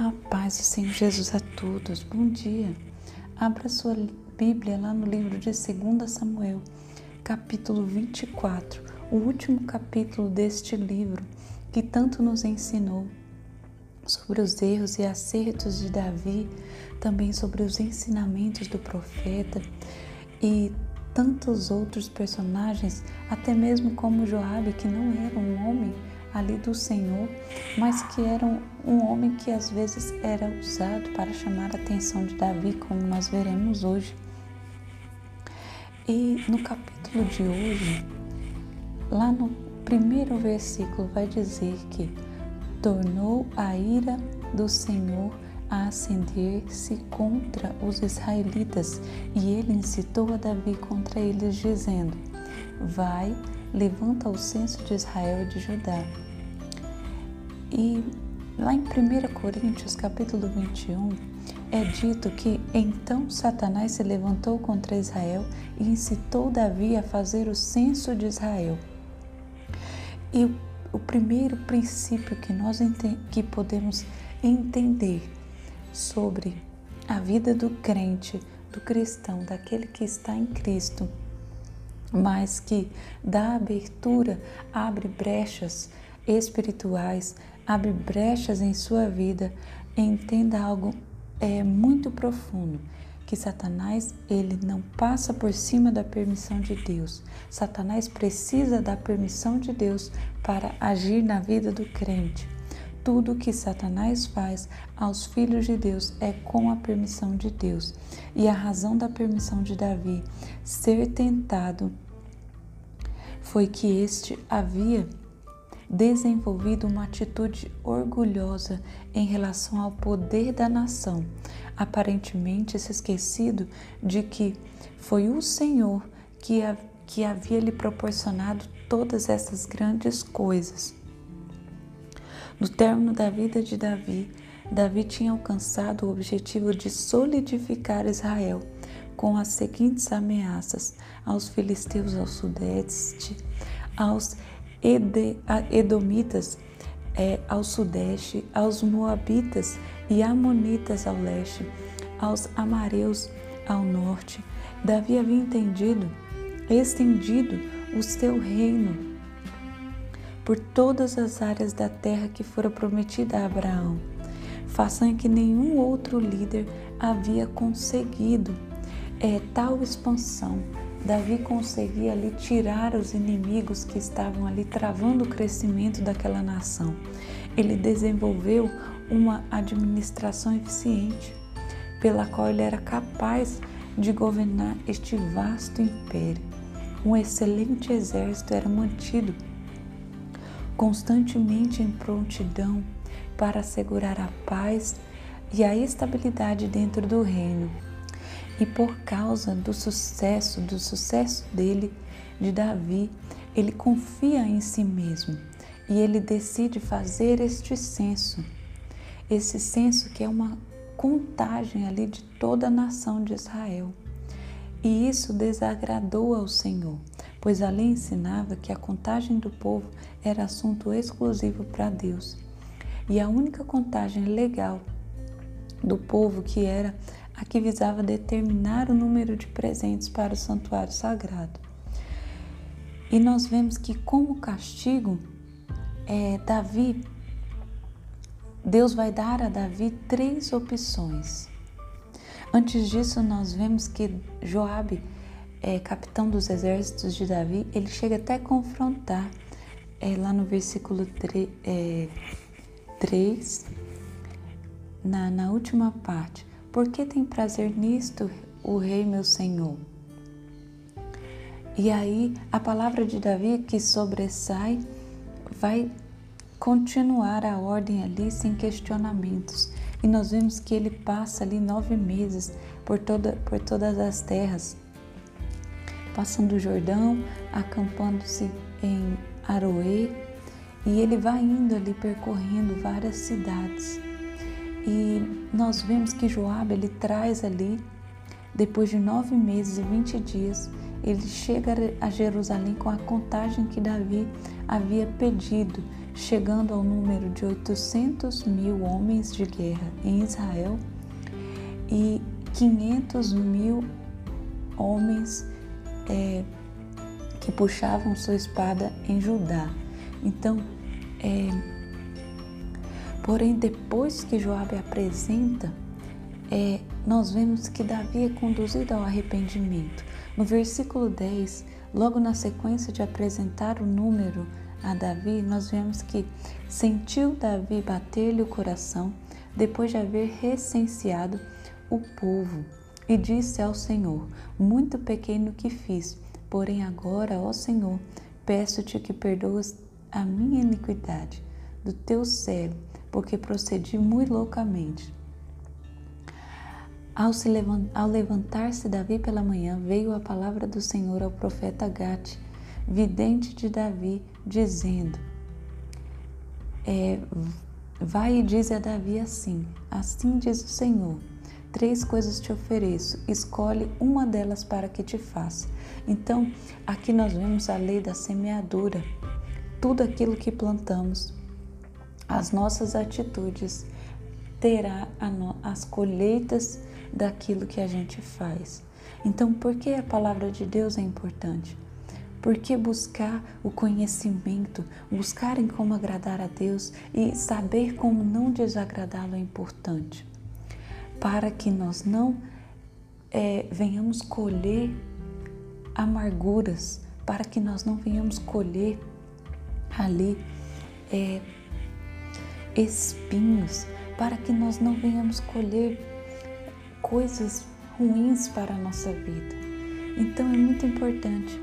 A paz do Senhor Jesus a todos. Bom dia. Abra sua Bíblia lá no livro de 2 Samuel, capítulo 24, o último capítulo deste livro que tanto nos ensinou sobre os erros e acertos de Davi, também sobre os ensinamentos do profeta e tantos outros personagens, até mesmo como Joabe, que não era um homem ali do Senhor, mas que era um homem que às vezes era usado para chamar a atenção de Davi, como nós veremos hoje. E no capítulo de hoje, lá no primeiro versículo, vai dizer que tornou a ira do Senhor a acender-se contra os israelitas, e ele incitou a Davi contra eles, dizendo: Vai, levanta o censo de Israel e de Judá. E lá em 1 Coríntios, capítulo 21, é dito que então Satanás se levantou contra Israel e incitou Davi a fazer o censo de Israel. E o primeiro princípio que nós que podemos entender sobre a vida do crente, do cristão, daquele que está em Cristo, mas que dá abertura, abre brechas espirituais, abre brechas em sua vida, entenda algo é, muito profundo que Satanás ele não passa por cima da permissão de Deus. Satanás precisa da permissão de Deus para agir na vida do crente. Tudo que Satanás faz aos filhos de Deus é com a permissão de Deus. E a razão da permissão de Davi ser tentado foi que este havia desenvolvido uma atitude orgulhosa em relação ao poder da nação, aparentemente se esquecido de que foi o Senhor que, a, que havia lhe proporcionado todas essas grandes coisas. No término da vida de Davi, Davi tinha alcançado o objetivo de solidificar Israel com as seguintes ameaças aos filisteus ao sudeste, aos Edomitas é, ao sudeste, aos Moabitas e Amonitas ao leste, aos Amareus ao norte. Davi havia entendido, estendido o seu reino por todas as áreas da terra que fora prometida a Abraão, façanha que nenhum outro líder havia conseguido é, tal expansão Davi conseguia ali tirar os inimigos que estavam ali travando o crescimento daquela nação. Ele desenvolveu uma administração eficiente, pela qual ele era capaz de governar este vasto império. Um excelente exército era mantido constantemente em prontidão para assegurar a paz e a estabilidade dentro do reino. E por causa do sucesso, do sucesso dele, de Davi, ele confia em si mesmo e ele decide fazer este censo. Esse censo que é uma contagem ali de toda a nação de Israel. E isso desagradou ao Senhor, pois a lei ensinava que a contagem do povo era assunto exclusivo para Deus. E a única contagem legal do povo que era a que visava determinar o número de presentes para o santuário sagrado. E nós vemos que, como castigo, é, Davi, Deus vai dar a Davi três opções. Antes disso, nós vemos que Joabe, é, capitão dos exércitos de Davi, ele chega até a confrontar, é, lá no versículo 3, é, 3 na, na última parte, por que tem prazer nisto o rei meu senhor? E aí a palavra de Davi que sobressai vai continuar a ordem ali sem questionamentos. E nós vemos que ele passa ali nove meses por, toda, por todas as terras, passando o Jordão, acampando-se em Aroê, e ele vai indo ali percorrendo várias cidades. E nós vemos que Joabe ele traz ali, depois de nove meses e vinte dias, ele chega a Jerusalém com a contagem que Davi havia pedido, chegando ao número de 800 mil homens de guerra em Israel e 500 mil homens é, que puxavam sua espada em Judá. Então, é, porém, depois que Joabe apresenta, é, nós vemos que Davi é conduzido ao arrependimento. No versículo 10, logo na sequência de apresentar o número a Davi, nós vemos que sentiu Davi bater-lhe o coração depois de haver recenseado o povo e disse ao Senhor: Muito pequeno que fiz, porém agora, ó Senhor, peço-te que perdoes a minha iniquidade do teu servo, porque procedi muito loucamente. Ao levantar-se Davi pela manhã, veio a palavra do Senhor ao profeta Gate, vidente de Davi, dizendo: é, Vai e diz a Davi assim: Assim diz o Senhor: Três coisas te ofereço, escolhe uma delas para que te faça. Então, aqui nós vemos a lei da semeadura. Tudo aquilo que plantamos, as nossas atitudes, terá as colheitas daquilo que a gente faz. Então, por que a palavra de Deus é importante? Porque buscar o conhecimento, buscar em como agradar a Deus e saber como não desagradá-lo é importante. Para que nós não é, venhamos colher amarguras, para que nós não venhamos colher ali é, espinhos, para que nós não venhamos colher coisas ruins para a nossa vida. Então é muito importante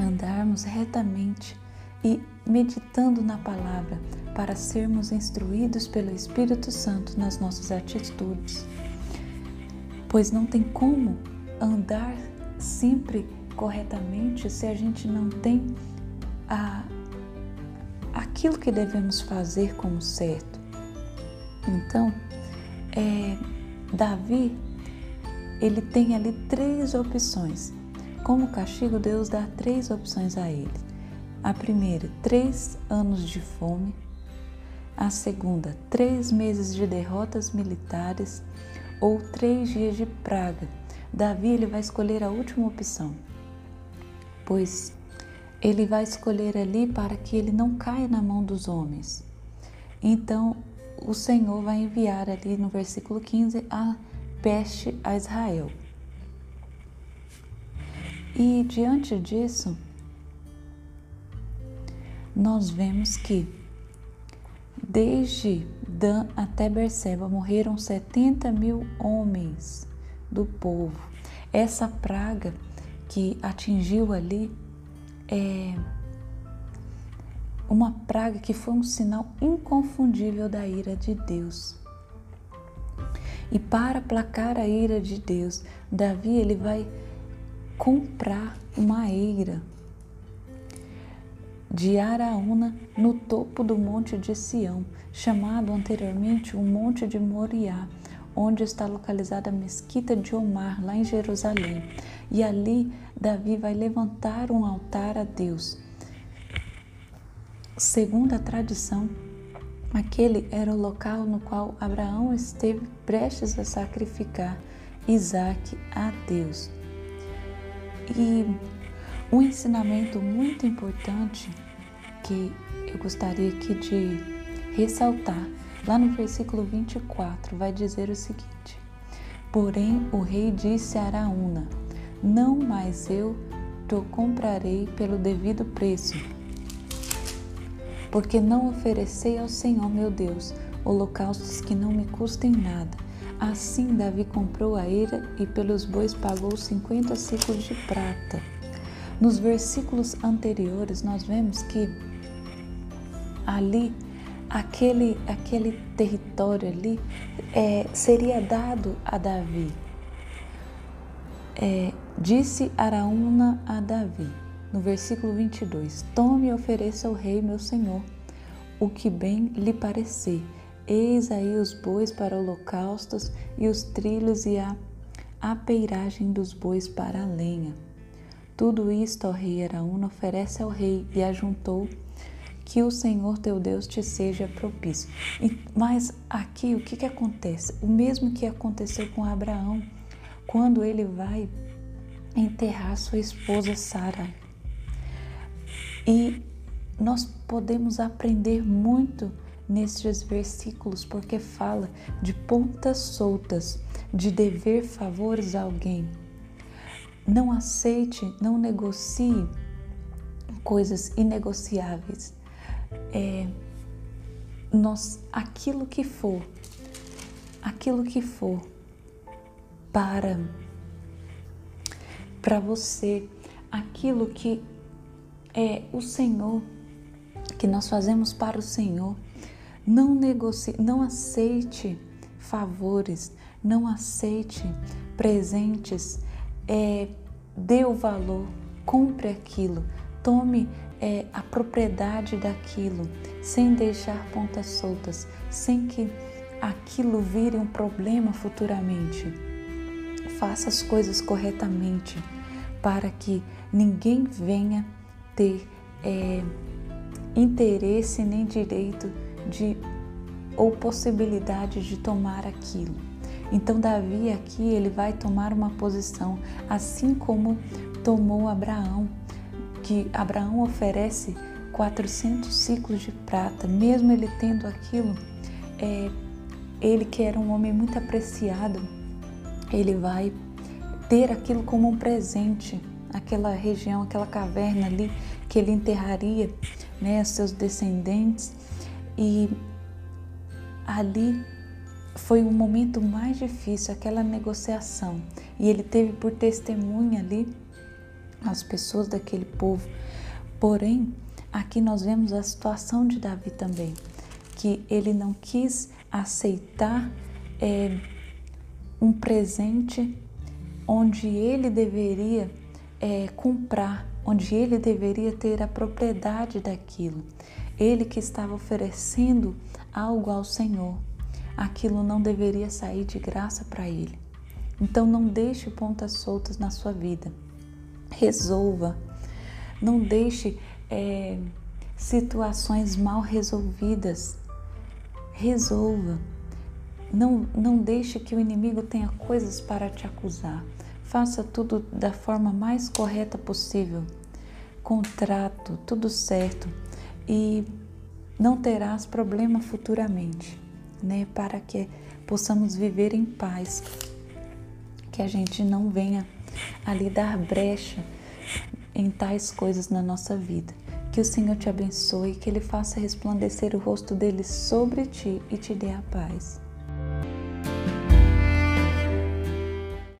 andarmos retamente e meditando na palavra para sermos instruídos pelo Espírito Santo nas nossas atitudes. Pois não tem como andar sempre corretamente se a gente não tem a, aquilo que devemos fazer como certo. Então, é, Davi, ele tem ali três opções. Como castigo, Deus dá três opções a ele. A primeira, três anos de fome. A segunda, três meses de derrotas militares ou três dias de praga. Davi ele vai escolher a última opção, pois ele vai escolher ali para que ele não caia na mão dos homens. Então, o Senhor vai enviar ali no versículo 15 a peste a Israel. E diante disso, nós vemos que desde Dan até Berseba morreram 70 mil homens do povo. Essa praga que atingiu ali é, uma praga que foi um sinal inconfundível da ira de Deus. E para placar a ira de Deus, Davi ele vai comprar uma eira de Araúna no topo do monte de Sião, chamado anteriormente o Monte de Moriá, onde está localizada a mesquita de Omar, lá em Jerusalém. E ali Davi vai levantar um altar a Deus Segundo a tradição, aquele era o local no qual Abraão esteve prestes a sacrificar Isaac a Deus. E um ensinamento muito importante que eu gostaria aqui de ressaltar, lá no versículo 24, vai dizer o seguinte: Porém, o rei disse a Araúna: Não mais eu te comprarei pelo devido preço porque não oferecei ao Senhor meu Deus holocaustos que não me custem nada. Assim Davi comprou a eira e pelos bois pagou 50 ciclos de prata. Nos versículos anteriores nós vemos que ali aquele, aquele território ali é, seria dado a Davi. É, disse Araúna a Davi: no versículo 22: Tome e ofereça ao rei, meu senhor, o que bem lhe parecer. Eis aí os bois para holocaustos e os trilhos e a apeiragem dos bois para a lenha. Tudo isto, ó rei Araúna, oferece ao rei e ajuntou que o Senhor teu Deus te seja propício. Mas aqui o que, que acontece? O mesmo que aconteceu com Abraão, quando ele vai enterrar sua esposa Sara. E nós podemos aprender muito nestes versículos, porque fala de pontas soltas, de dever favores a alguém. Não aceite, não negocie coisas inegociáveis. É, nós, aquilo que for, aquilo que for para para você, aquilo que é o Senhor, que nós fazemos para o Senhor, não negocie, não aceite favores, não aceite presentes, é, dê o valor, compre aquilo, tome é, a propriedade daquilo, sem deixar pontas soltas, sem que aquilo vire um problema futuramente. Faça as coisas corretamente para que ninguém venha ter é, interesse nem direito de ou possibilidade de tomar aquilo. Então Davi aqui ele vai tomar uma posição, assim como tomou Abraão, que Abraão oferece 400 ciclos de prata, mesmo ele tendo aquilo, é, ele que era um homem muito apreciado, ele vai ter aquilo como um presente, aquela região, aquela caverna ali que ele enterraria, né, seus descendentes. E ali foi o momento mais difícil, aquela negociação. E ele teve por testemunha ali as pessoas daquele povo. Porém, aqui nós vemos a situação de Davi também, que ele não quis aceitar é, um presente onde ele deveria é, comprar, onde ele deveria ter a propriedade daquilo. Ele que estava oferecendo algo ao Senhor, aquilo não deveria sair de graça para ele. Então não deixe pontas soltas na sua vida. Resolva. Não deixe é, situações mal resolvidas. Resolva. Não, não deixe que o inimigo tenha coisas para te acusar. Faça tudo da forma mais correta possível. Contrato, tudo certo. E não terás problema futuramente, né? Para que possamos viver em paz. Que a gente não venha ali dar brecha em tais coisas na nossa vida. Que o Senhor te abençoe, que Ele faça resplandecer o rosto dele sobre ti e te dê a paz.